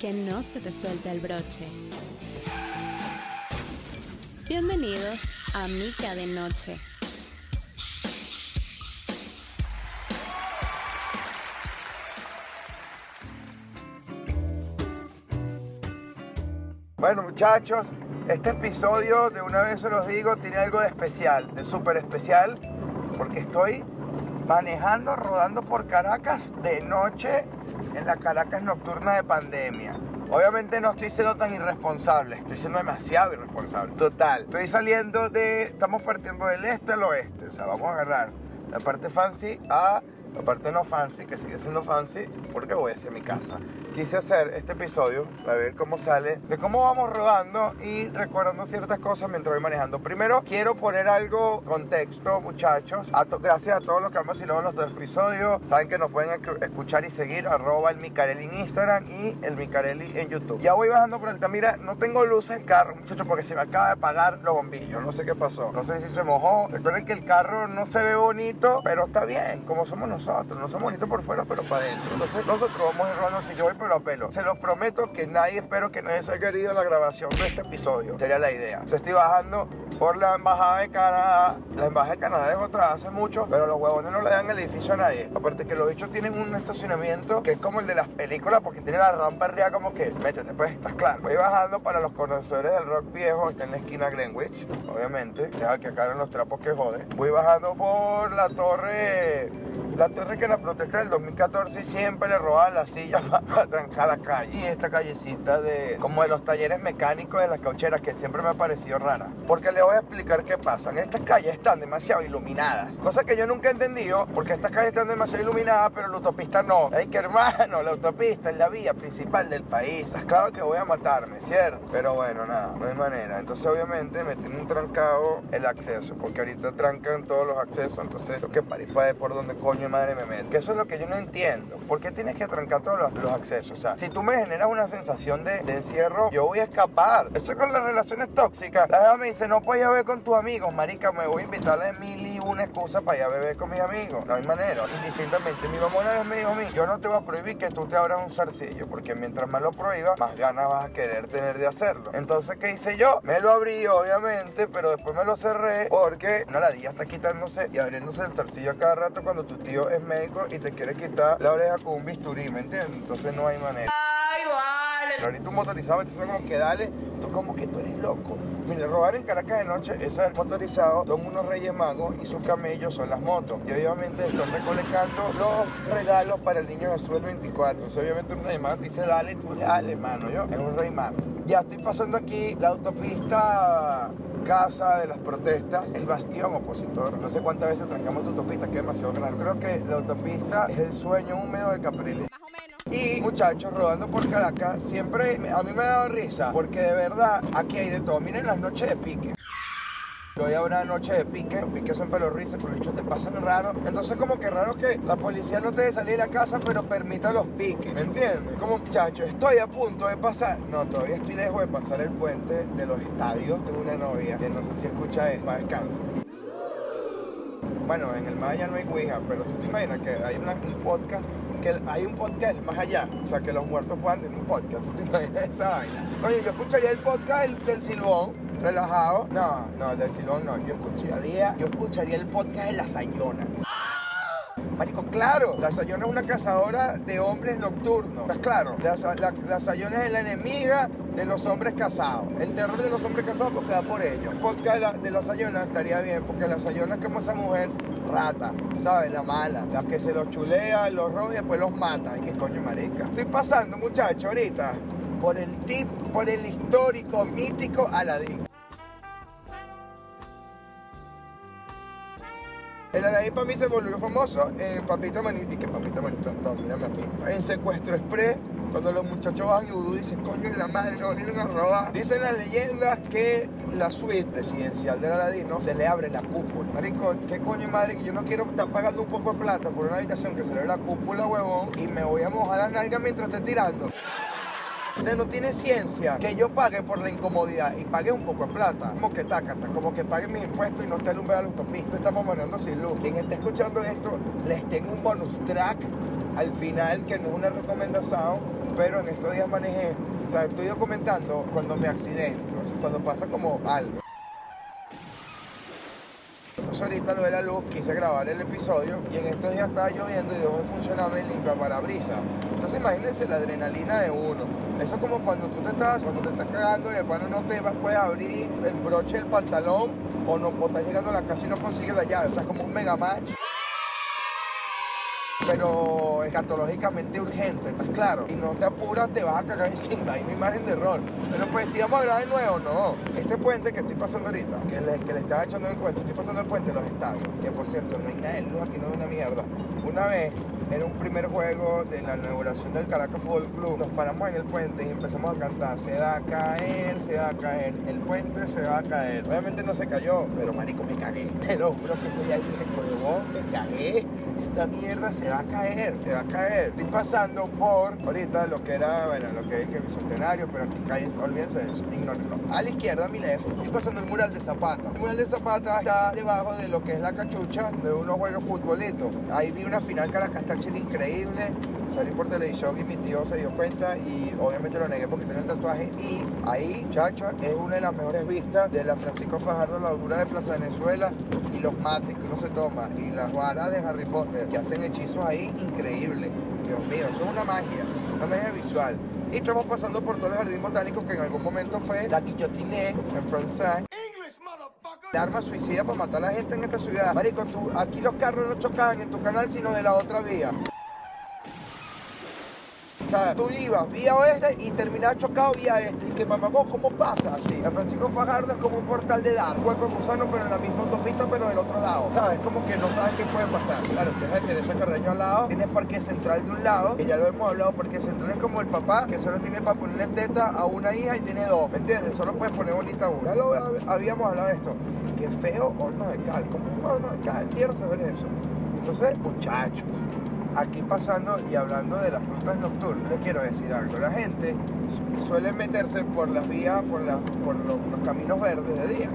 que no se te suelte el broche. Bienvenidos a Mica de Noche. Bueno muchachos, este episodio de una vez se los digo tiene algo de especial, de súper especial, porque estoy manejando, rodando por Caracas de noche en la Caracas nocturna de pandemia. Obviamente no estoy siendo tan irresponsable, estoy siendo demasiado irresponsable. Total, estoy saliendo de, estamos partiendo del este al oeste, o sea, vamos a agarrar la parte fancy a la parte no fancy, que sigue siendo fancy, porque voy hacia mi casa. Quise hacer este episodio para ver cómo sale, de cómo vamos rodando y recordando ciertas cosas mientras voy manejando. Primero, quiero poner algo contexto, muchachos. gracias a todos los que han vacilado los dos episodios. Saben que nos pueden escuchar y seguir, arroba el Micarelli en Instagram y el Micarelli en YouTube. Ya voy bajando por el Mira, no tengo luz en el carro, muchachos, porque se me acaba de apagar los bombillos. No sé qué pasó. No sé si se mojó. Recuerden que el carro no se ve bonito, pero está bien, como somos nosotros nosotros. No somos bonitos por fuera, pero para adentro. Entonces, nosotros vamos ir si yo voy pelo a pelo. Se los prometo que nadie, espero que nadie se haya querido la grabación de este episodio. Sería la idea. Se estoy bajando por la embajada de Canadá. La embajada de Canadá es otra hace mucho, pero los huevones no le dan el edificio a nadie. Aparte que los bichos tienen un estacionamiento que es como el de las películas, porque tiene la rampa arriba como que, métete pues, estás claro. Voy bajando para los conocedores del rock viejo, está en la esquina Greenwich, obviamente. Deja que acá los trapos que joden. Voy bajando por la torre la torre que la protesta del 2014 siempre le robaban las sillas para, trancar la calle. Y esta callecita de como de los talleres mecánicos de las caucheras que siempre me ha parecido rara. Porque le voy a explicar qué pasa. Estas calles están demasiado iluminadas. Cosa que yo nunca he entendido porque estas calles están demasiado iluminadas pero la autopista no. Hay que hermano, la autopista es la vía principal del país. Es claro que voy a matarme, ¿cierto? Pero bueno, nada, no hay manera. Entonces obviamente me tiene un trancado el acceso. Porque ahorita trancan todos los accesos. Entonces tengo que parir para por donde coño madre. Que eso es lo que yo no entiendo. ¿Por qué tienes que trancar todos los, accesos? O sea, si tú me generas una sensación de, encierro, yo voy a escapar. Eso es con las relaciones tóxicas. La jefa me dice, no puedes ir a beber con tus amigos. Marica, me voy a invitar a mil y una excusa para ir a beber con mis amigos. No hay manera. Indistintamente, mi mamá una vez me dijo a mí, yo no te voy a prohibir que tú te abras un zarcillo, porque mientras más lo prohíbas, más ganas vas a querer tener de hacerlo. Entonces, ¿qué hice yo? Me lo abrí, obviamente, pero después me lo cerré porque una ladilla está quitándose y abriéndose el zarcillo a cada rato cuando tu tío es médico y te quiere quitar la oreja con un bisturí, ¿me entiendes? Entonces no hay manera. ¡Ay, vale! Pero ahorita un motorizado, entonces como que dale, tú como que tú eres loco. Mire, robar en Caracas de noche, ese es el motorizado, son unos reyes magos y sus camellos son las motos. Y obviamente están recolectando los regalos para el niño Jesús el 24. Entonces, obviamente un rey mago dice, dale, tú dale, mano, yo, es un rey mago. Ya estoy pasando aquí la autopista casa de las protestas, el bastión opositor. No sé cuántas veces trancamos tu autopista, que es demasiado grande. Creo que la autopista es el sueño húmedo de Capriles. Más o menos. Y muchachos, rodando por Caracas, siempre a mí me ha dado risa, porque de verdad aquí hay de todo. Miren las noches de pique. Hoy habrá noche de pique, los piques son pelos risas, pero los te pasan raro. Entonces como que raro que la policía no te deje salir de la casa, pero permita los piques, ¿me entiendes? Como muchacho, estoy a punto de pasar, no, todavía estoy lejos de pasar el puente de los estadios de una novia, que no sé si escucha esto, para descansar. Bueno, en el más allá no hay Ouija, pero tú te imaginas que hay un podcast, que hay un podcast más allá, o sea, que los muertos puedan tener un podcast, tú te imaginas esa vaina. Oye, yo escucharía el podcast del, del Silbón, relajado. No, no, del silón no. Yo escucharía, yo escucharía el podcast de La Sayona. Marico, claro, la Sayona es una cazadora de hombres nocturnos. ¿Estás claro? La, Sayona es la enemiga de los hombres casados. El terror de los hombres casados porque da por ellos. El podcast de la, Sayona estaría bien, porque la Sayona es como esa mujer rata, ¿sabes? La mala, la que se los chulea, los roba y después los mata. Ay, qué coño, marica. Estoy pasando, muchacho, ahorita por el tip, por el histórico, mítico Aladín. El Aladdin para mí se volvió famoso en Papita Manita. ¿Y que Papita Manita? No, mírame aquí. En Secuestro Express, cuando los muchachos van y Udú dicen, coño, la madre, no vienen a robar. Dicen las leyendas que la suite presidencial del Aladdin, ¿no? Se le abre la cúpula. Marico, ¿qué coño madre? Que yo no quiero estar pagando un poco de plata por una habitación que se le abre la cúpula, huevón, y me voy a mojar la nalga mientras esté tirando. O sea, no tiene ciencia que yo pague por la incomodidad y pague un poco de plata. Como que tácata, como que pague mis impuestos y no esté alumbrado la autopista. Estamos manejando sin luz. Quien esté escuchando esto, les tengo un bonus track al final que no es una recomendación, pero en estos días manejé, o sea, estoy documentando cuando me accidento, cuando pasa como algo. Ahorita lo de la luz, quise grabar el episodio y en estos días estaba lloviendo y dejó de funcionar el limpia parabrisas. Entonces imagínense la adrenalina de uno. Eso es como cuando tú te estás, cuando te estás cagando y el pano no te va, puedes abrir el broche del pantalón o no o estás llegando a la casa y no consigues la llave. O sea, es como un mega match pero escatológicamente urgente, ¿estás claro? Y no te apuras, te vas a cagar encima, hay una imagen de error. Pero pues si vamos a grabar de nuevo, no. Este puente que estoy pasando ahorita, que le estaba echando el cuento, estoy pasando el puente de los estadios, que por cierto, no hay nada de luz aquí, no es una mierda. Una vez, en un primer juego de la inauguración del Caracas Fútbol Club, nos paramos en el puente y empezamos a cantar, se va a caer, se va a caer, el puente se va a caer. Obviamente no se cayó, pero marico, me cagué. Te lo juro que ese día dije, me cagué, esta mierda se va a caer, se va a caer. Estoy pasando por, ahorita, lo que era, bueno, lo que es bicentenario, pero aquí calles, olvídense de eso, ignórenlo. A la izquierda, a mi left, estoy pasando el mural de Zapata. El mural de Zapata está debajo de lo que es la cachucha de unos juegos futbolito. Ahí vi una final Caracas Increíble. Salí por televisión y mi tío se dio cuenta y obviamente lo negué porque tenía el tatuaje. Y ahí, chacho, es una de las mejores vistas de la Francisco Fajardo, la altura de Plaza Venezuela y los mates que uno se toma y las varas de Harry Potter que hacen hechizos ahí increíble. Dios mío, eso es una magia, una magia visual. Y estamos pasando por todo el jardín botánico que en algún momento fue la Guillotiné en francés. De arma suicida para matar a la gente en esta ciudad. Marico, aquí los carros no chocaban en tu canal, sino de la otra vía. Tú ibas vía oeste y terminabas chocado vía este. Y que mamagó, ¿cómo pasa así? El Francisco Fajardo es como un portal de edad. Hueco de gusano, pero en la misma autopista, pero del otro lado. ¿Sabes? Como que no sabes qué puede pasar. Claro, tienes a Teresa Carreño al lado, tienes Parque Central de un lado, que ya lo hemos hablado, Parque Central es como el papá, que solo tiene para ponerle teta a una hija y tiene dos. ¿Me entiendes? Solo puedes poner bonita una. Ya lo habíamos hablado de esto. Qué feo horno de cal. ¿Cómo es un horno de cal? Quiero saber eso. Entonces, muchachos, aquí pasando y hablando de las rutas nocturnas, les quiero decir algo. La gente suele meterse por las vías, por, los, caminos verdes de día.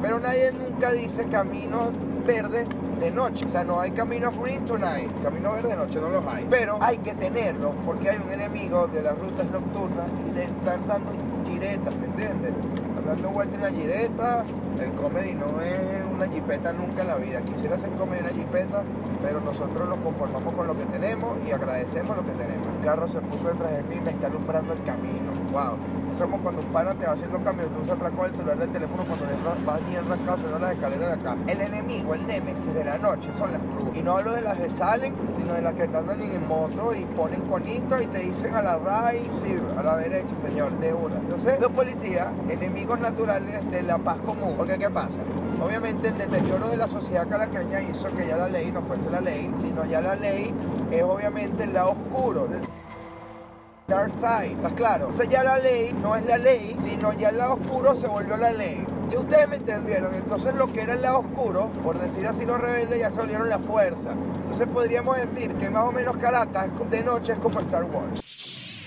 Pero nadie nunca dice caminos verdes de noche. O sea, no hay caminos green tonight. Camino verde de noche no los hay. Pero hay que tenerlos porque hay un enemigo de las rutas nocturnas y de estar dando giretas, ¿me entiendes? Dando vuelta en la gireta, el comedy no es una jipeta nunca en la vida. Quisiera ser comedy una jipeta, pero nosotros nos conformamos con lo que tenemos y agradecemos lo que tenemos. El carro se puso detrás de mí y me está alumbrando el camino. Wow. Es como cuando un pana te va haciendo cambio, tú se atracó el celular del teléfono cuando vas bien rascado subiendo las escaleras de la casa. El enemigo, el némesis de la noche son las brujas. Y no hablo de las que salen, sino de las que andan en moto y ponen conito y te dicen a la right, sí, a la derecha, señor, de una. Entonces, los policías, enemigos naturales de la paz común. Porque, ¿qué pasa? Obviamente, el deterioro de la sociedad caraqueña hizo que ya la ley no fuese la ley, sino ya la ley es obviamente el lado oscuro. Dark Side, ¿estás claro? O sea, ya la ley no es la ley, sino ya el lado oscuro se volvió la ley. Y ustedes me entendieron, entonces lo que era el lado oscuro, por decir así los rebeldes, ya se volvieron la fuerza. Entonces podríamos decir que más o menos Caracas de noche es como Star Wars.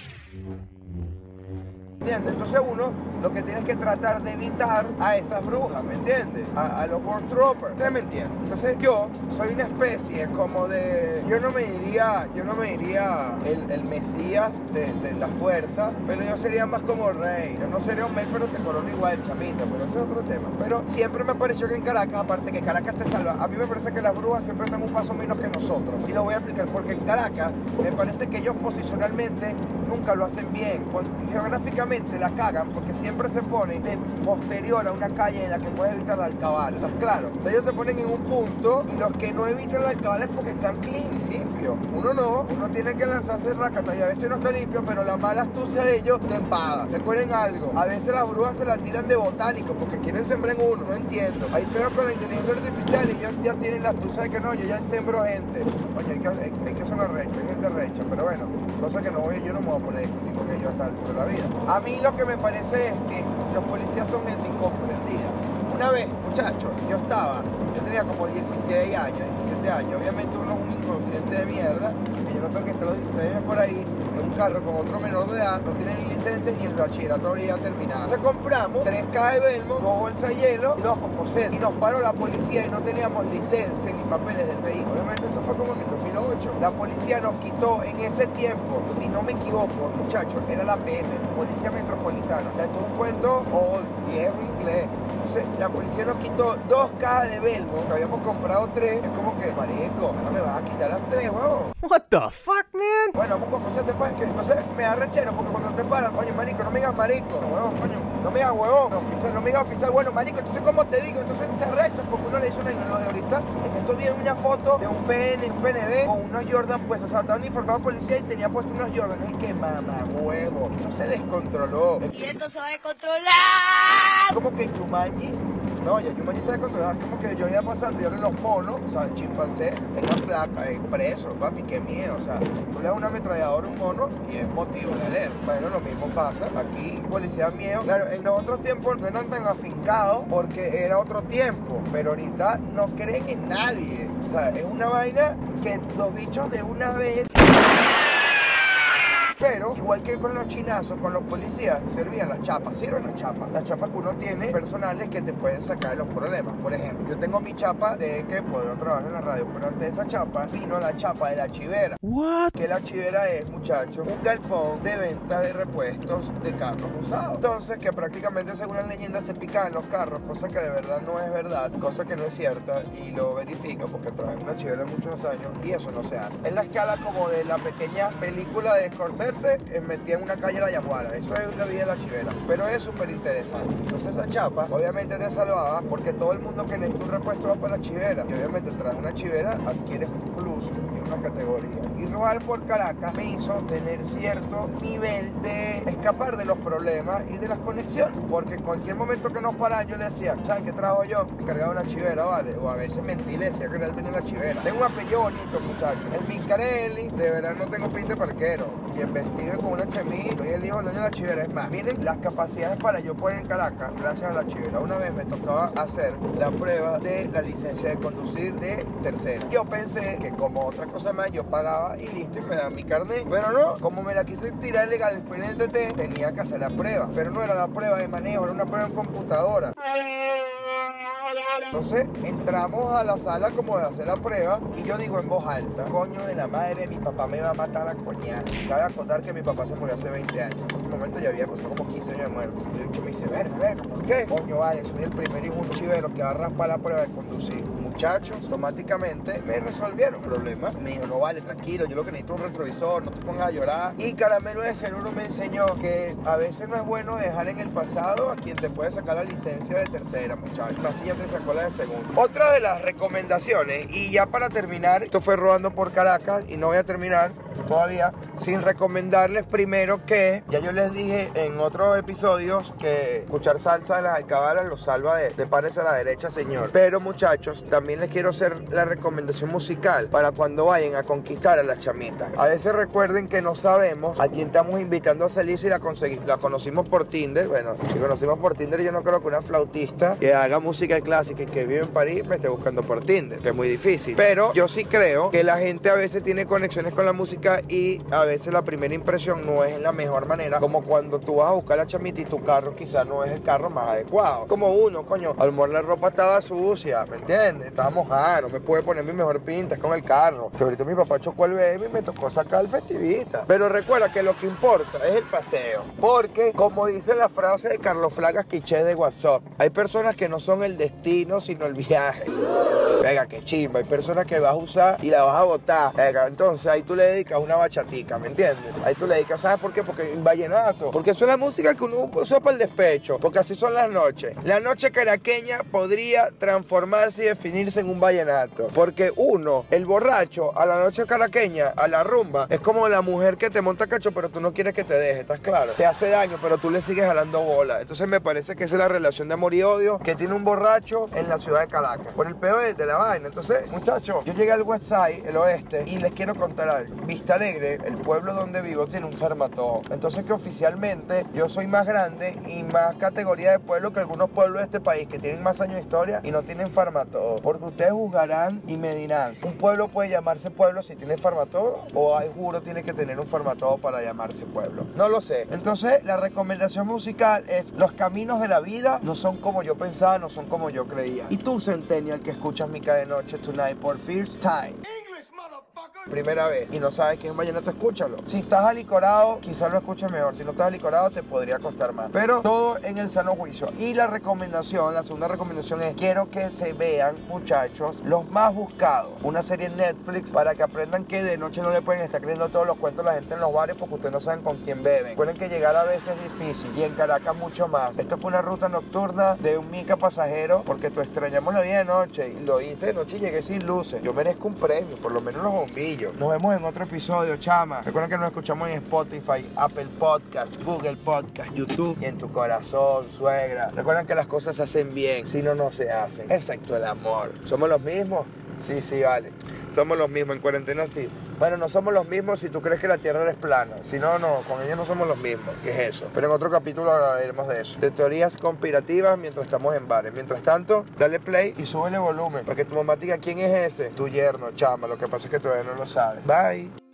¿Entiendes? Entonces uno lo que tiene que tratar de evitar a esas brujas, ¿me entiendes? A, a los Ghost Troopers. ¿Ustedes me entienden? Entonces yo soy una especie como de... Yo no me diría, yo no me diría el, el mesías de, de, la fuerza, pero yo sería más como rey. Yo no sería un mes, pero te corono igual, chamito, pero ese es otro tema. Pero siempre me pareció que en Caracas, aparte que Caracas te salva, a mí me parece que las brujas siempre están un paso menos que nosotros. Y lo voy a explicar porque en Caracas me parece que ellos posicionalmente nunca lo hacen bien. Geográficamente la cagan porque siempre se ponen de posterior a una calle en la que puedes evitar la alcabala. ¿Estás claro? Ellos se ponen en un punto y los que no evitan la alcabala es porque están clean, limpios. Uno no, uno tiene que lanzarse racata y a veces no está limpio, pero la mala astucia de ellos te empaga. Recuerden algo, a veces las brujas se la tiran de botánico porque quieren sembrar uno, no entiendo. Hay peor con la inteligencia artificial y ellos ya tienen la astucia de que no, yo ya sembro gente. Oye, hay que, hay, hay que ser recha, hay gente recha, pero bueno, cosa que no voy, yo no me voy a poner discutir con ellos hasta el la vida. A mí lo que me parece es que los policías son gente incomprendida. Una vez, muchachos, yo estaba, yo tenía como 16 años, 17 años, obviamente uno es un inconsciente de mierda, que yo no tengo que estar los 16 años por ahí, en un carro con otro menor de edad, no tiene ni licencia ni el bachillerato habría terminado. Entonces compramos tres cajas de Belmo, dos bolsas de hielo y dos cocosel. Y nos paró la policía y no teníamos licencia ni papeles del vehículo. Obviamente eso fue como en el 2008. La policía nos quitó en ese tiempo, si no me equivoco, muchachos, era la PM, Policía Metropolitana. O sea, esto es un cuento old, viejo inglés. Entonces, la policía nos quitó dos cajas de Belmo, que habíamos comprado tres. Es como que, marico, no me vas a quitar las tres, huevón. What the fuck, man? Bueno, vamos a te pues, que no sé, me da rechero porque cuando te paran, coño, marico, no me digas marico, no, huevón, coño, no me digas huevón, no, oficial, no me digas oficial, bueno, marico, entonces, ¿cómo te digo? Entonces, se arrecho porque uno le hizo una en lo de ahorita, es que estoy viendo una foto de un PN, un PNB con unos Jordan puestos, o sea, estaba uniformado policía y tenía puesto unos Jordan, es que mamá, huevo, esto se descontroló. Y esto se va a descontrolar. Como que Yumanji no, ya Yumanji está descontrolado. Es como que yo iba pasando y ahora los monos, o sea, chimpancé, tengan placa, eh, preso, papi, qué miedo. O sea, tú le das una ametralladora a un mono y es motivo de leer. Bueno, lo mismo pasa. Aquí, policía miedo. Claro, en los otros tiempos no eran tan afincados porque era otro tiempo. Pero ahorita no creen en nadie. O sea, es una vaina que los bichos de una vez. Pero, igual que con los chinazos, con los policías, servían las chapas, sirven las chapas. Las chapas que uno tiene personales que te pueden sacar de los problemas. Por ejemplo, yo tengo mi chapa de que puedo trabajar en la radio, pero antes de esa chapa vino la chapa de la chivera. What? Que la chivera es, muchachos, un galpón de venta de repuestos de carros usados. Entonces, que prácticamente según la leyenda se pican los carros, cosa que de verdad no es verdad, cosa que no es cierta y lo verifico porque trabajé en una chivera muchos años y eso no se hace. Es la escala como de la pequeña película de Scorsese eh, metía en una calle la Yaguara. Eso es la vida de la chivera. Pero es súper interesante. Entonces esa chapa, obviamente te salvaba porque todo el mundo que necesita un repuesto va para la chivera. Y obviamente tras una chivera adquieres un plus una categoría. Y robar por Caracas me hizo tener cierto nivel de escapar de los problemas y de las conexiones. Porque en cualquier momento que nos paran yo le decía, ¿saben qué trabajo yo? Cargaba una chivera, ¿vale? O a veces mentí, le decía que él tenía la chivera. Tengo un apellido bonito, muchachos. El Mincarelli, de verdad no tengo pinta de parquero. Y en vestido con una chemita. El hijo del dueño de la chivera. Es más, miren las capacidades para yo poder en Caracas gracias a la chivera. Una vez me tocaba hacer la prueba de la licencia de conducir de tercera. Yo pensé que como otra cosa más yo pagaba y listo y me daban mi carnet. Pero no, como me la quise tirar legal fue en el DT, tenía que hacer la prueba. Pero no era la prueba de manejo, era una prueba en computadora. Entonces entramos a la sala como de hacer la prueba y yo digo en voz alta, coño de la madre, mi papá me va a matar a coñar. Cabe acordar que mi papá se murió hace 20 años. En ese momento ya había pasado como 15 años de muerto. Y que me dice, verga, verga, ¿por qué? Coño, vale, soy el primer hijo un chivero que va a raspar la prueba de conducir muchachos automáticamente me resolvieron el problema. Me dijo, no vale, tranquilo, yo lo que necesito es un retrovisor, no te pongas a llorar. Y Caramelo de Celuro me enseñó que a veces no es bueno dejar en el pasado a quien te puede sacar la licencia de tercera, muchachos. Así ya te sacó la de segunda. Otra de las recomendaciones, y ya para terminar, esto fue rodando por Caracas y no voy a terminar todavía sin recomendarles primero que, ya yo les dije en otros episodios que escuchar salsa de las alcabalas los salva de, de pares a la derecha, señor. Pero muchachos, también les quiero hacer la recomendación musical para cuando vayan a conquistar a las chamitas. A veces recuerden que no sabemos a quién estamos invitando a salir si la, conseguimos, la conocimos por Tinder. Bueno, si conocimos por Tinder, yo no creo que una flautista que haga música clásica y que vive en París me esté buscando por Tinder, que es muy difícil. Pero yo sí creo que la gente a veces tiene conexiones con la música y a veces la primera impresión no es la mejor manera, como cuando tú vas a buscar a la chamita y tu carro quizás no es el carro más adecuado. Como uno, coño, a lo la ropa estaba sucia, ¿me entiendes? Estaba mojada, no me puede poner mi mejor pinta con el carro. Ahorita mi papá chocó el baby, me tocó sacar el festivista. Pero recuerda que lo que importa es el paseo. Porque, como dice la frase de Carlos Flagas Quiché de WhatsApp, hay personas que no son el destino, sino el viaje. Venga, qué chimba. Hay personas que vas a usar y la vas a botar. Venga, entonces ahí tú le dedicas una bachatica, ¿me entiendes? Ahí tú le dedicas, ¿sabes por qué? Porque en vallenato. Porque eso es la música que uno usa para el despecho. Porque así son las noches. La noche caraqueña podría transformarse y en un vallenato. Porque uno, el borracho, a la noche caraqueña, a la rumba, es como la mujer que te monta cacho, pero tú no quieres que te deje, ¿estás claro? Te hace daño, pero tú le sigues jalando bola. Entonces me parece que esa es la relación de amor y odio que tiene un borracho en la ciudad de Caracas. Por el peor de, de la vaina. Entonces, muchachos, yo llegué al West Side, el oeste, y les quiero contar algo. Vista Alegre, el pueblo donde vivo, tiene un fermató. Entonces que oficialmente yo soy más grande y más categoría de pueblo que algunos pueblos de este país que tienen más años de historia y no tienen farmatodo. ¿Por porque ustedes juzgarán y me dirán, ¿un pueblo puede llamarse pueblo si tiene farmatodo? ¿O hay juro tiene que tener un farmatodo para llamarse pueblo? No lo sé. Entonces, la recomendación musical es, los caminos de la vida no son como yo pensaba, no son como yo creía. Y tú, Centennial, que escuchas Mica de Noche Tonight por First Time primera vez y no sabes quién es vallenato, escúchalo. Si estás alicorado, quizás lo escuches mejor. Si no estás alicorado, te podría costar más. Pero todo en el sano juicio. Y la recomendación, la segunda recomendación es, quiero que se vean, muchachos, los más buscados. Una serie en Netflix para que aprendan que de noche no le pueden estar creyendo todos los cuentos a la gente en los bares porque ustedes no saben con quién beben. Recuerden que llegar a veces es difícil y en Caracas mucho más. Esto fue una ruta nocturna de un mica pasajero porque tú extrañamos la vida de noche y lo hice de noche y llegué sin luces. Yo merezco un premio, por lo menos los bombillos. Nos vemos en otro episodio, chama. Recuerden que nos escuchamos en Spotify, Apple Podcast, Google Podcast, YouTube y en tu corazón, suegra. Recuerden que las cosas se hacen bien, si no, no se hacen. Excepto el amor. ¿Somos los mismos? Sí, sí, vale. Somos los mismos, en cuarentena sí. Bueno, no somos los mismos si tú crees que la Tierra es plana. Si no, no, con ellos no somos los mismos. ¿Qué es eso? Pero en otro capítulo hablaremos de eso. De teorías conspirativas mientras estamos en bares. Mientras tanto, dale play y súbele volumen para que tu mamá diga quién es ese. Tu yerno, chama. Lo que pasa es que todavía no lo sabes. Bye.